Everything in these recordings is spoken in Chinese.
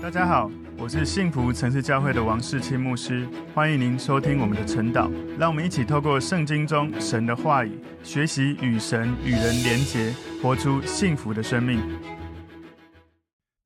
大家好，我是幸福城市教会的王世清牧师，欢迎您收听我们的晨祷。让我们一起透过圣经中神的话语，学习与神与人连结，活出幸福的生命。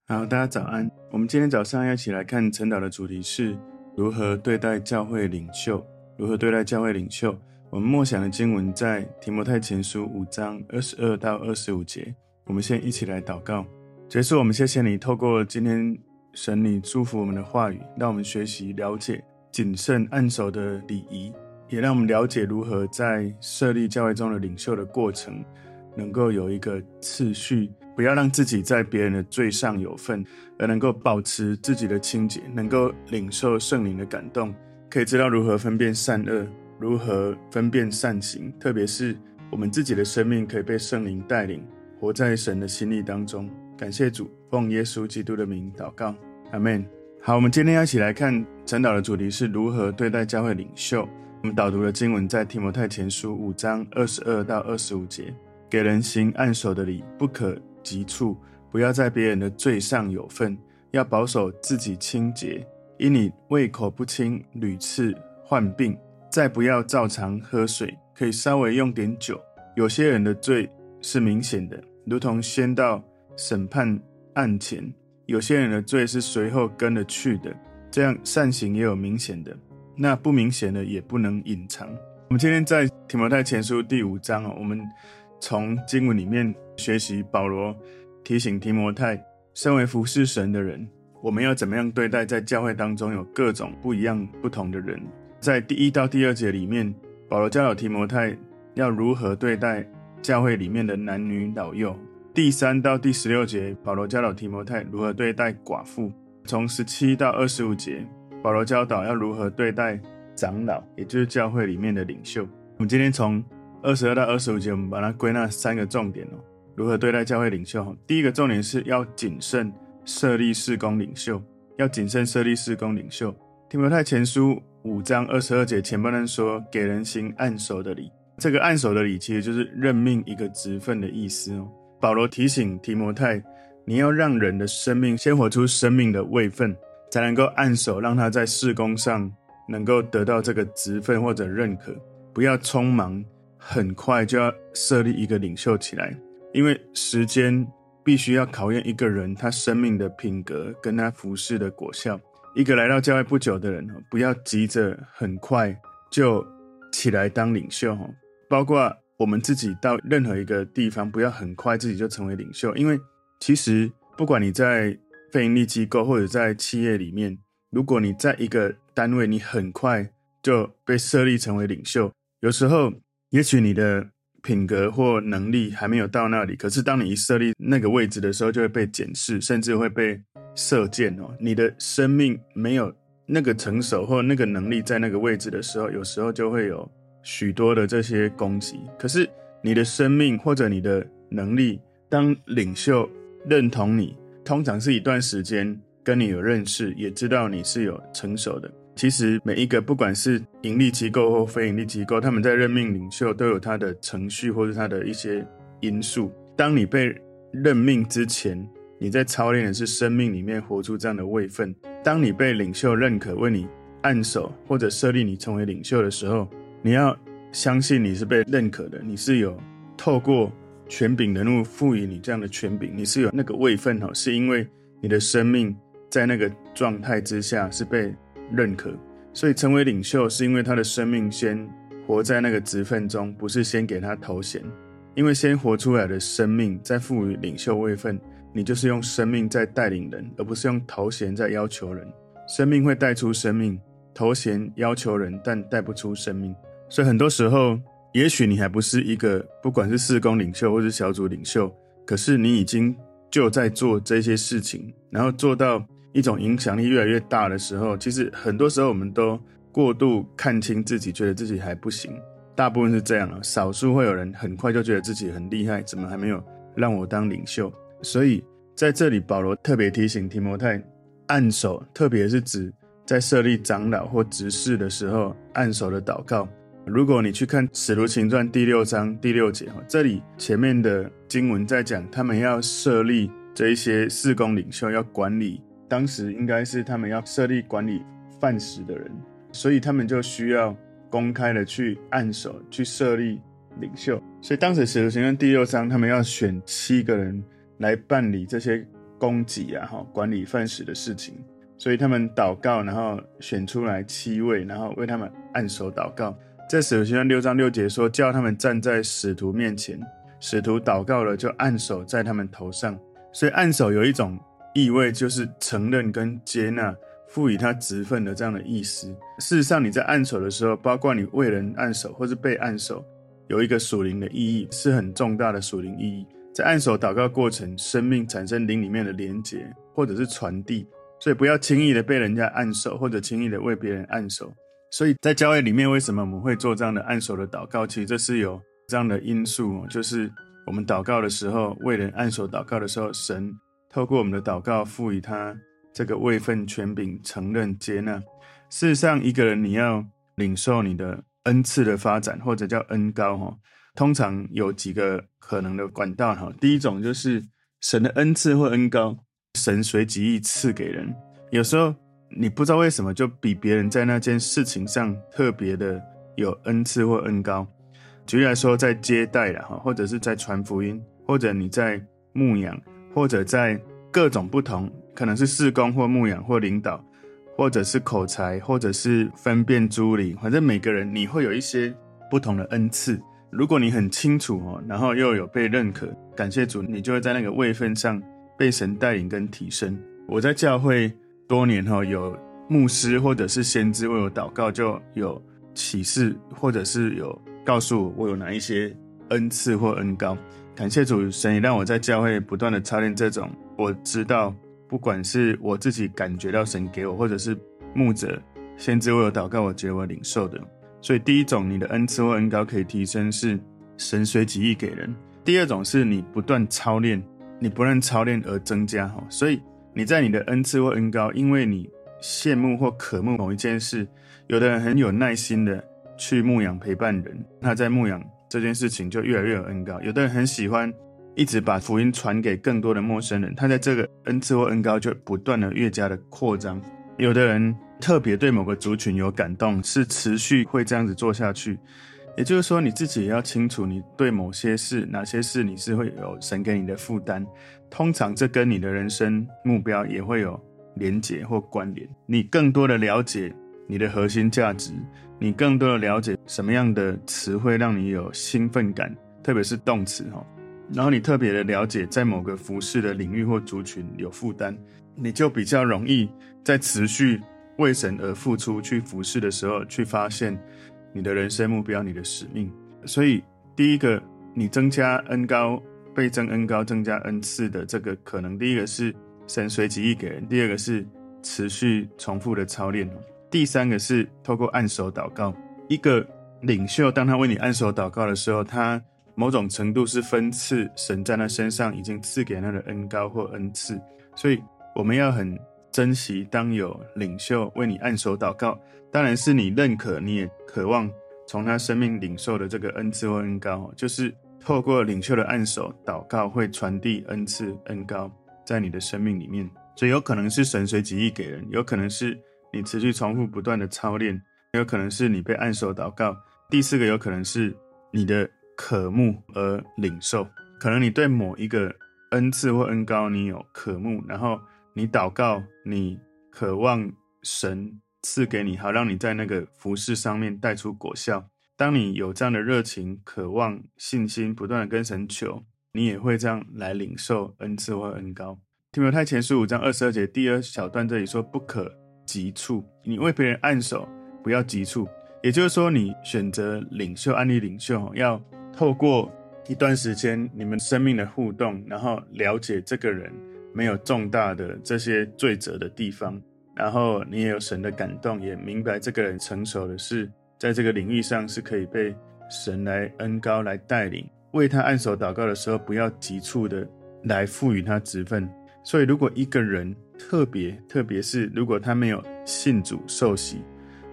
好，大家早安。我们今天早上要一起来看晨祷的主题是如何对待教会领袖。如何对待教会领袖？我们默想的经文在提摩太前书五章二十二到二十五节。我们先一起来祷告。结束，我们谢谢你，透过今天。神，你祝福我们的话语，让我们学习了解谨慎按手的礼仪，也让我们了解如何在设立教会中的领袖的过程，能够有一个次序，不要让自己在别人的罪上有份，而能够保持自己的清洁，能够领受圣灵的感动，可以知道如何分辨善恶，如何分辨善行，特别是我们自己的生命可以被圣灵带领，活在神的心意当中。感谢主，奉耶稣基督的名祷告，阿门。好，我们今天要一起来看晨祷的主题是如何对待教会领袖。我们导读的经文在提摩太前书五章二十二到二十五节，给人行按手的礼，不可急促，不要在别人的罪上有份，要保守自己清洁。因你胃口不清，屡次患病，再不要照常喝水，可以稍微用点酒。有些人的罪是明显的，如同先到。审判案前，有些人的罪是随后跟了去的，这样善行也有明显的，那不明显的也不能隐藏。我们今天在提摩太前书第五章哦，我们从经文里面学习保罗提醒提摩太，身为服侍神的人，我们要怎么样对待在教会当中有各种不一样不同的人。在第一到第二节里面，保罗教导提摩太要如何对待教会里面的男女老幼。第三到第十六节，保罗教导提摩太如何对待寡妇；从十七到二十五节，保罗教导要如何对待长老，也就是教会里面的领袖。我们今天从二十二到二十五节，我们把它归纳三个重点哦：如何对待教会领袖。第一个重点是要谨慎设立事工领袖，要谨慎设立事工领袖。提摩太前书五章二十二节前半段说，给人行按手的礼，这个按手的礼其实就是任命一个职分的意思哦。保罗提醒提摩太，你要让人的生命先活出生命的位分，才能够按手，让他在事工上能够得到这个职分或者认可。不要匆忙，很快就要设立一个领袖起来，因为时间必须要考验一个人他生命的品格跟他服事的果效。一个来到教会不久的人，不要急着很快就起来当领袖，包括。我们自己到任何一个地方，不要很快自己就成为领袖，因为其实不管你在非营利机构或者在企业里面，如果你在一个单位，你很快就被设立成为领袖，有时候也许你的品格或能力还没有到那里，可是当你一设立那个位置的时候，就会被检视，甚至会被射箭哦。你的生命没有那个成熟或那个能力在那个位置的时候，有时候就会有。许多的这些攻击，可是你的生命或者你的能力，当领袖认同你，通常是一段时间跟你有认识，也知道你是有成熟的。其实每一个不管是盈利机构或非盈利机构，他们在任命领袖都有他的程序或者他的一些因素。当你被任命之前，你在操练的是生命里面活出这样的位分。当你被领袖认可为你按手或者设立你成为领袖的时候，你要相信你是被认可的，你是有透过权柄人物赋予你这样的权柄，你是有那个位分哈，是因为你的生命在那个状态之下是被认可，所以成为领袖是因为他的生命先活在那个职分中，不是先给他头衔，因为先活出来的生命再赋予领袖位分，你就是用生命在带领人，而不是用头衔在要求人，生命会带出生命，头衔要求人，但带不出生命。所以很多时候，也许你还不是一个，不管是事工领袖或是小组领袖，可是你已经就在做这些事情，然后做到一种影响力越来越大的时候，其实很多时候我们都过度看清自己，觉得自己还不行。大部分是这样啊，少数会有人很快就觉得自己很厉害，怎么还没有让我当领袖？所以在这里，保罗特别提醒提摩太，按手，特别是指在设立长老或执事的时候，按手的祷告。如果你去看《使徒行传》第六章第六节，哈，这里前面的经文在讲，他们要设立这一些事工领袖，要管理当时应该是他们要设立管理饭食的人，所以他们就需要公开的去按手，去设立领袖。所以当时使徒行传第六章，他们要选七个人来办理这些供给啊，哈，管理饭食的事情。所以他们祷告，然后选出来七位，然后为他们按手祷告。在使徒行传六章六节说，叫他们站在使徒面前，使徒祷告了，就按手在他们头上。所以按手有一种意味，就是承认跟接纳，赋予他职分的这样的意思。事实上，你在按手的时候，包括你为人按手或是被按手，有一个属灵的意义，是很重大的属灵意义。在按手祷告过程，生命产生灵里面的连结，或者是传递。所以不要轻易的被人家按手，或者轻易的为别人按手。所以在教会里面，为什么我们会做这样的按手的祷告？其实这是有这样的因素，就是我们祷告的时候，为人按手祷告的时候，神透过我们的祷告，赋予他这个位份权柄，承认接纳。事实上，一个人你要领受你的恩赐的发展，或者叫恩膏哈，通常有几个可能的管道哈。第一种就是神的恩赐或恩膏，神随己意赐给人，有时候。你不知道为什么就比别人在那件事情上特别的有恩赐或恩高。举例来说，在接待啦，或者是在传福音，或者你在牧养，或者在各种不同，可能是事工或牧养或领导，或者是口才，或者是分辨诸理，反正每个人你会有一些不同的恩赐。如果你很清楚哦，然后又有被认可，感谢主，你就会在那个位分上被神带领跟提升。我在教会。多年后，有牧师或者是先知为我祷告，就有启示，或者是有告诉我我有哪一些恩赐或恩膏。感谢主，神也让我在教会不断的操练这种。我知道，不管是我自己感觉到神给我，或者是牧者、先知为我祷告，我觉得我领受的。所以第一种，你的恩赐或恩膏可以提升，是神随己意给人；第二种是你不断操练，你不断操练而增加。哈，所以。你在你的恩赐或恩高，因为你羡慕或渴慕某一件事，有的人很有耐心的去牧养陪伴人，他在牧养这件事情就越来越有恩高；有的人很喜欢一直把福音传给更多的陌生人，他在这个恩赐或恩高就不断的越加的扩张；有的人特别对某个族群有感动，是持续会这样子做下去。也就是说，你自己也要清楚，你对某些事，哪些事你是会有神给你的负担。通常这跟你的人生目标也会有连结或关联。你更多的了解你的核心价值，你更多的了解什么样的词汇让你有兴奋感，特别是动词哈。然后你特别的了解在某个服饰的领域或族群有负担，你就比较容易在持续为神而付出去服饰的时候，去发现你的人生目标、你的使命。所以第一个，你增加恩高。倍增恩高，增加恩赐的这个可能，第一个是神随己意给人，第二个是持续重复的操练，第三个是透过按手祷告。一个领袖，当他为你按手祷告的时候，他某种程度是分赐神在他身上已经赐给他的恩高或恩赐，所以我们要很珍惜当有领袖为你按手祷告，当然是你认可，你也渴望从他生命领受的这个恩赐或恩膏，就是。透过领袖的按手祷告，会传递恩赐恩膏在你的生命里面，所以有可能是神随己意给人，有可能是你持续重复不断的操练，有可能是你被按手祷告。第四个有可能是你的渴慕而领受，可能你对某一个恩赐或恩膏你有渴慕，然后你祷告，你渴望神赐给你，好让你在那个服事上面带出果效。当你有这样的热情、渴望、信心，不断的跟神求，你也会这样来领受恩赐或恩膏。提摩太前书五章二十二节第二小段这里说：“不可急促，你为别人按手，不要急促。”也就是说，你选择领袖、案例领袖，要透过一段时间你们生命的互动，然后了解这个人没有重大的这些罪责的地方，然后你也有神的感动，也明白这个人成熟的是。在这个领域上是可以被神来恩高来带领，为他按手祷告的时候，不要急促的来赋予他职分。所以，如果一个人特别，特别是如果他没有信主受洗，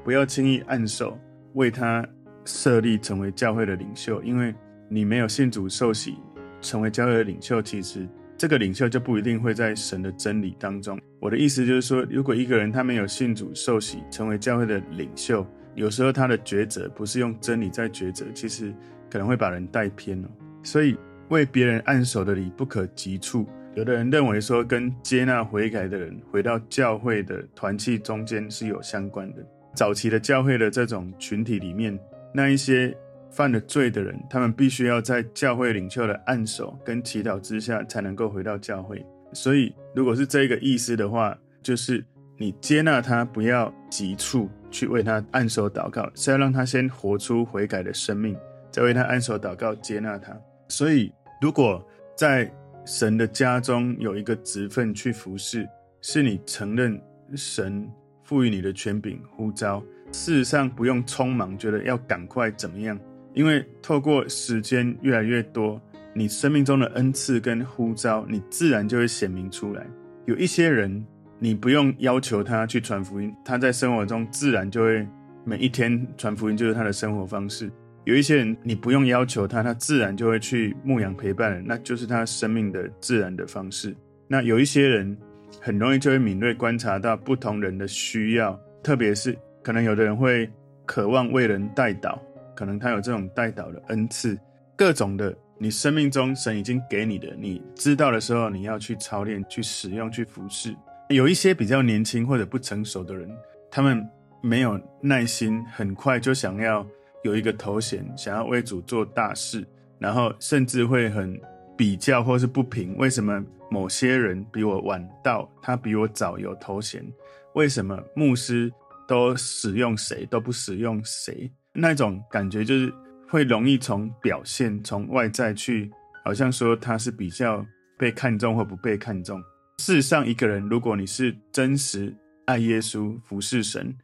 不要轻易按手为他设立成为教会的领袖，因为你没有信主受洗成为教会的领袖，其实这个领袖就不一定会在神的真理当中。我的意思就是说，如果一个人他没有信主受洗，成为教会的领袖，有时候他的抉择不是用真理在抉择，其实可能会把人带偏了。所以为别人按手的礼不可急促。有的人认为说，跟接纳悔改的人回到教会的团契中间是有相关的。早期的教会的这种群体里面，那一些。犯了罪的人，他们必须要在教会领袖的按手跟祈祷之下，才能够回到教会。所以，如果是这个意思的话，就是你接纳他，不要急促去为他按手祷告，是要让他先活出悔改的生命，再为他按手祷告，接纳他。所以，如果在神的家中有一个职分去服侍，是你承认神赋予你的权柄呼召，事实上不用匆忙，觉得要赶快怎么样。因为透过时间越来越多，你生命中的恩赐跟呼召，你自然就会显明出来。有一些人，你不用要求他去传福音，他在生活中自然就会每一天传福音，就是他的生活方式。有一些人，你不用要求他，他自然就会去牧养陪伴人，那就是他生命的自然的方式。那有一些人，很容易就会敏锐观察到不同人的需要，特别是可能有的人会渴望为人代祷。可能他有这种带导的恩赐，各种的，你生命中神已经给你的，你知道的时候，你要去操练、去使用、去服侍。有一些比较年轻或者不成熟的人，他们没有耐心，很快就想要有一个头衔，想要为主做大事，然后甚至会很比较或是不平，为什么某些人比我晚到，他比我早有头衔？为什么牧师都使用谁，都不使用谁？那种感觉就是会容易从表现、从外在去，好像说他是比较被看重或不被看重。事实上，一个人如果你是真实爱耶稣、服侍神，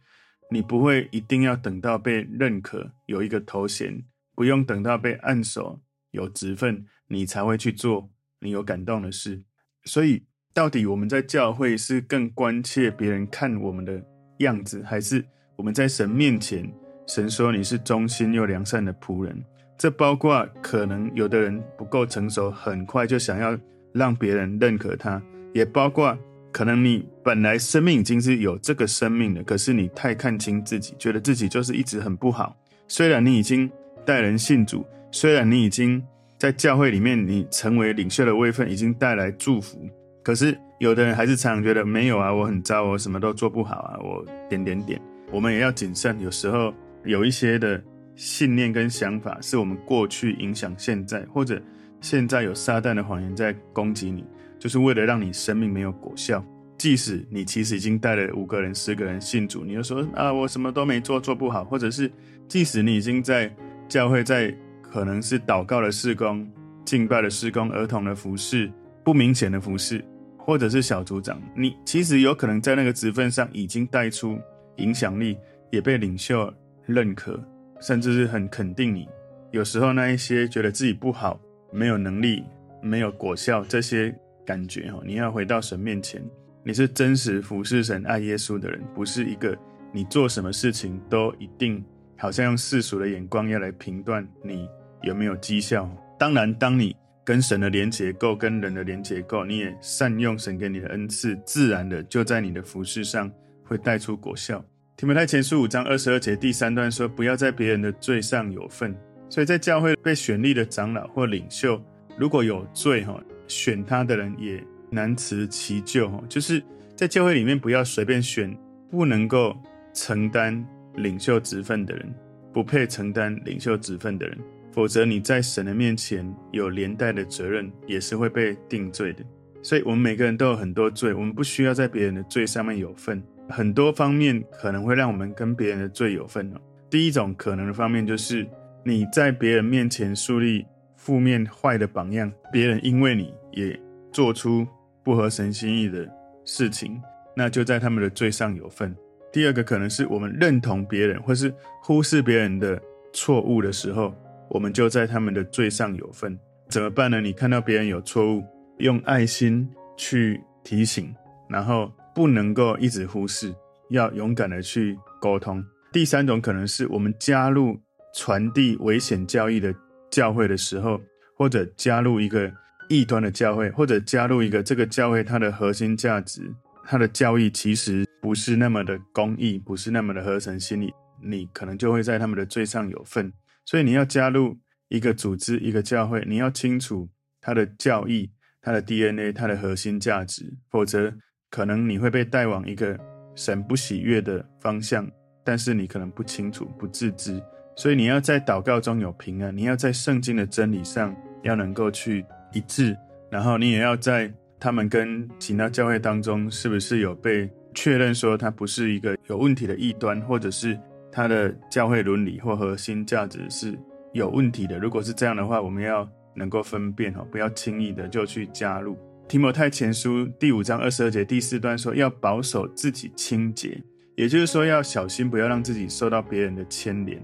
你不会一定要等到被认可、有一个头衔，不用等到被按手、有职分，你才会去做你有感动的事。所以，到底我们在教会是更关切别人看我们的样子，还是我们在神面前？神说你是忠心又良善的仆人，这包括可能有的人不够成熟，很快就想要让别人认可他；也包括可能你本来生命已经是有这个生命的，可是你太看轻自己，觉得自己就是一直很不好。虽然你已经带人信主，虽然你已经在教会里面你成为领袖的位分，已经带来祝福，可是有的人还是常常觉得没有啊，我很糟，我什么都做不好啊，我点点点。我们也要谨慎，有时候。有一些的信念跟想法，是我们过去影响现在，或者现在有撒旦的谎言在攻击你，就是为了让你生命没有果效。即使你其实已经带了五个人、十个人信主，你就说啊，我什么都没做，做不好，或者是即使你已经在教会，在可能是祷告的事工、敬拜的事工、儿童的服侍、不明显的服侍，或者是小组长，你其实有可能在那个职分上已经带出影响力，也被领袖。认可，甚至是很肯定你。有时候那一些觉得自己不好、没有能力、没有果效这些感觉，哈，你要回到神面前，你是真实服侍神、爱耶稣的人，不是一个你做什么事情都一定好像用世俗的眼光要来评断你有没有绩效。当然，当你跟神的连结够，跟人的连结够，你也善用神给你的恩赐，自然的就在你的服侍上会带出果效。提摩太前书五章二十二节第三段说：“不要在别人的罪上有份。”所以在教会被选立的长老或领袖，如果有罪哈，选他的人也难辞其咎哈。就是在教会里面，不要随便选不能够承担领袖职分的人，不配承担领袖职分的人，否则你在神的面前有连带的责任，也是会被定罪的。所以，我们每个人都有很多罪，我们不需要在别人的罪上面有份。很多方面可能会让我们跟别人的罪有份哦。第一种可能的方面就是你在别人面前树立负面坏的榜样，别人因为你也做出不合神心意的事情，那就在他们的罪上有份。第二个可能是我们认同别人或是忽视别人的错误的时候，我们就在他们的罪上有份。怎么办呢？你看到别人有错误，用爱心去提醒，然后。不能够一直忽视，要勇敢的去沟通。第三种可能是我们加入传递危险教义的教会的时候，或者加入一个异端的教会，或者加入一个这个教会它的核心价值、它的教义其实不是那么的公义，不是那么的合神心意，你可能就会在他们的罪上有份。所以你要加入一个组织、一个教会，你要清楚它的教义、它的 DNA、它的核心价值，否则可能你会被带往一个神不喜悦的方向，但是你可能不清楚、不自知。所以你要在祷告中有平安，你要在圣经的真理上要能够去一致，然后你也要在他们跟其他教会当中是不是有被确认说他不是一个有问题的异端，或者是他的教会伦理或核心价值是有问题的。如果是这样的话，我们要能够分辨哦，不要轻易的就去加入。提摩太前书第五章二十二节第四段说，要保守自己清洁，也就是说要小心，不要让自己受到别人的牵连。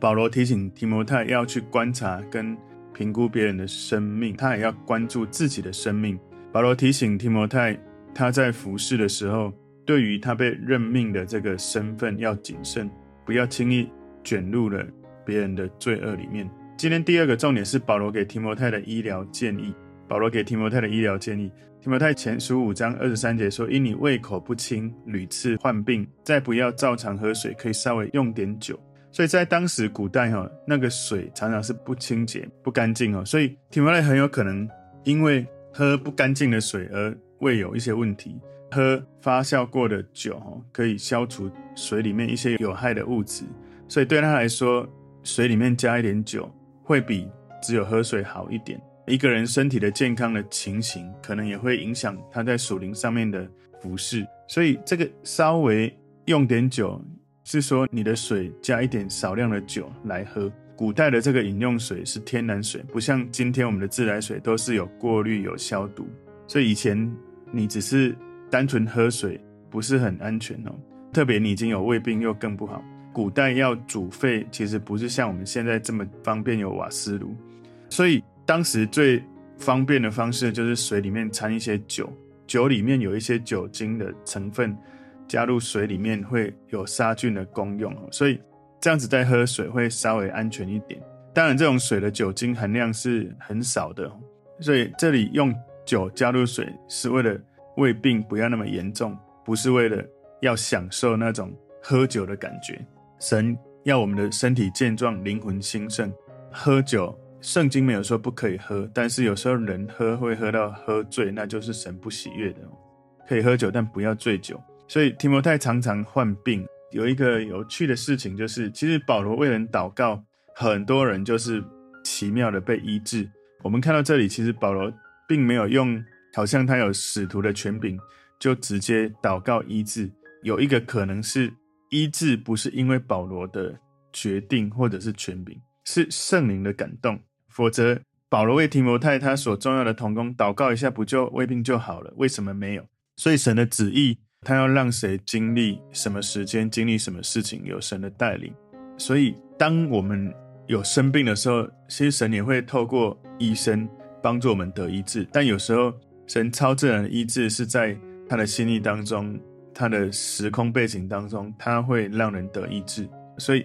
保罗提醒提摩太要去观察跟评估别人的生命，他也要关注自己的生命。保罗提醒提摩太，他在服侍的时候，对于他被任命的这个身份要谨慎，不要轻易卷入了别人的罪恶里面。今天第二个重点是保罗给提摩太的医疗建议。保罗给提摩太的医疗建议，提摩太前书五章二十三节说：“因你胃口不清，屡次患病，再不要照常喝水，可以稍微用点酒。”所以在当时古代哈，那个水常常是不清洁、不干净哦，所以提摩太很有可能因为喝不干净的水而胃有一些问题。喝发酵过的酒哈，可以消除水里面一些有害的物质，所以对他来说，水里面加一点酒会比只有喝水好一点。一个人身体的健康的情形，可能也会影响他在属灵上面的服侍。所以这个稍微用点酒。是说你的水加一点少量的酒来喝。古代的这个饮用水是天然水，不像今天我们的自来水都是有过滤、有消毒。所以以前你只是单纯喝水不是很安全哦。特别你已经有胃病又更不好。古代要煮沸其实不是像我们现在这么方便有瓦斯炉，所以当时最方便的方式就是水里面掺一些酒，酒里面有一些酒精的成分。加入水里面会有杀菌的功用，所以这样子再喝水会稍微安全一点。当然，这种水的酒精含量是很少的，所以这里用酒加入水是为了胃病不要那么严重，不是为了要享受那种喝酒的感觉。神要我们的身体健壮，灵魂兴盛。喝酒，圣经没有说不可以喝，但是有时候人喝会喝到喝醉，那就是神不喜悦的。可以喝酒，但不要醉酒。所以提摩太常常患病。有一个有趣的事情，就是其实保罗为人祷告，很多人就是奇妙的被医治。我们看到这里，其实保罗并没有用，好像他有使徒的权柄，就直接祷告医治。有一个可能是医治不是因为保罗的决定或者是权柄，是圣灵的感动。否则，保罗为提摩太他所重要的同工祷告一下，不就胃病就好了？为什么没有？所以神的旨意。他要让谁经历什么时间，经历什么事情，有神的带领。所以，当我们有生病的时候，其实神也会透过医生帮助我们得医治。但有时候，神超自然的医治是在他的心意当中，他的时空背景当中，他会让人得医治。所以，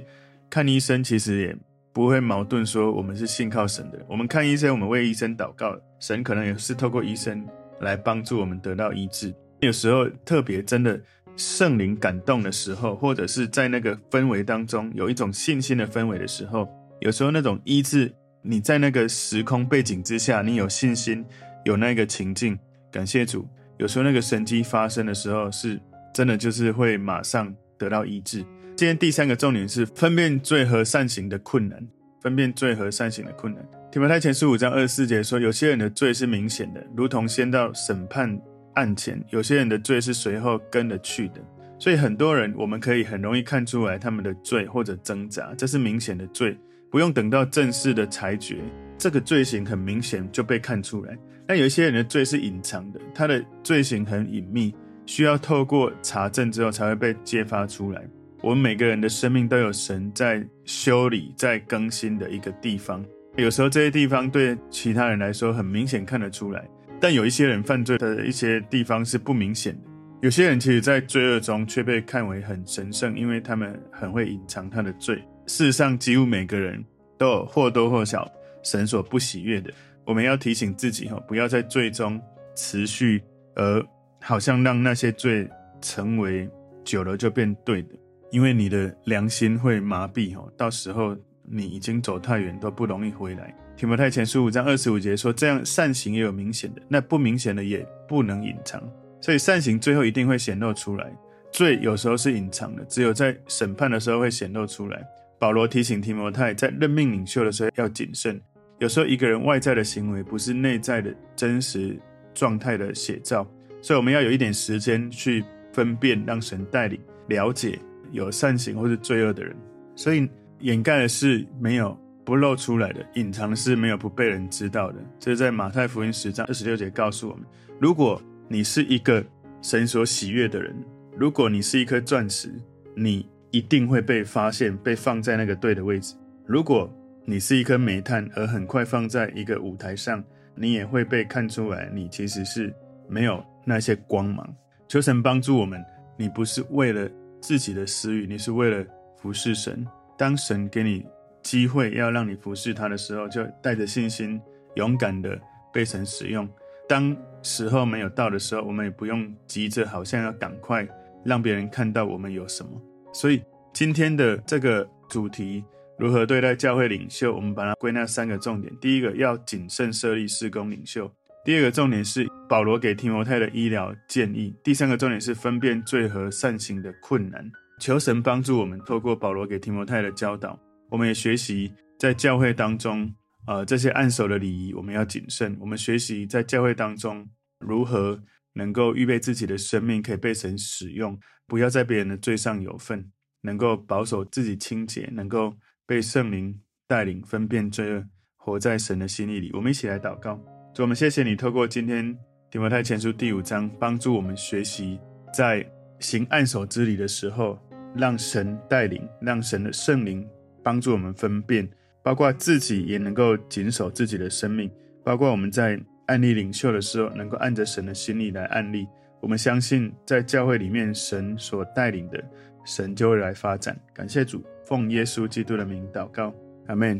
看医生其实也不会矛盾，说我们是信靠神的。我们看医生，我们为医生祷告，神可能也是透过医生来帮助我们得到医治。有时候特别真的圣灵感动的时候，或者是在那个氛围当中有一种信心的氛围的时候，有时候那种医治，你在那个时空背景之下，你有信心，有那个情境，感谢主。有时候那个神迹发生的时候，是真的就是会马上得到医治。今天第三个重点是分辨罪和善行的困难，分辨罪和善行的困难。提摩太前书五章二十四节说，有些人的罪是明显的，如同先到审判。案前，有些人的罪是随后跟着去的，所以很多人我们可以很容易看出来他们的罪或者挣扎，这是明显的罪，不用等到正式的裁决，这个罪行很明显就被看出来。但有一些人的罪是隐藏的，他的罪行很隐秘，需要透过查证之后才会被揭发出来。我们每个人的生命都有神在修理、在更新的一个地方，有时候这些地方对其他人来说很明显看得出来。但有一些人犯罪的一些地方是不明显的，有些人其实，在罪恶中却被看为很神圣，因为他们很会隐藏他的罪。事实上，几乎每个人都有或多或少神所不喜悦的。我们要提醒自己哈，不要在罪中持续，而好像让那些罪成为久了就变对的，因为你的良心会麻痹哈，到时候你已经走太远都不容易回来。提摩太前书五章二十五节说，这样善行也有明显的，那不明显的也不能隐藏，所以善行最后一定会显露出来。罪有时候是隐藏的，只有在审判的时候会显露出来。保罗提醒提摩太，在任命领袖的时候要谨慎。有时候一个人外在的行为不是内在的真实状态的写照，所以我们要有一点时间去分辨，让神带领了解有善行或是罪恶的人。所以掩盖的是没有不露出来的，隐藏的是没有不被人知道的。这是在马太福音十章二十六节告诉我们：如果你是一个神所喜悦的人。如果你是一颗钻石，你一定会被发现，被放在那个对的位置。如果你是一颗煤炭，而很快放在一个舞台上，你也会被看出来，你其实是没有那些光芒。求神帮助我们，你不是为了自己的私欲，你是为了服侍神。当神给你机会要让你服侍他的时候，就带着信心，勇敢的被神使用。当时候没有到的时候，我们也不用急着，好像要赶快。让别人看到我们有什么，所以今天的这个主题如何对待教会领袖，我们把它归纳三个重点：第一个要谨慎设立事工领袖；第二个重点是保罗给提摩太的医疗建议；第三个重点是分辨罪和善行的困难。求神帮助我们，透过保罗给提摩太的教导，我们也学习在教会当中，呃，这些按手的礼仪我们要谨慎。我们学习在教会当中如何。能够预备自己的生命可以被神使用，不要在别人的罪上有份，能够保守自己清洁，能够被圣灵带领分辨罪恶，活在神的心意里。我们一起来祷告，主，我们谢谢你透过今天提摩太前书第五章，帮助我们学习在行按手之礼的时候，让神带领，让神的圣灵帮助我们分辨，包括自己也能够谨守自己的生命，包括我们在。按立领袖的时候，能够按着神的心意来按立。我们相信，在教会里面，神所带领的，神就会来发展。感谢主，奉耶稣基督的名祷告，阿门。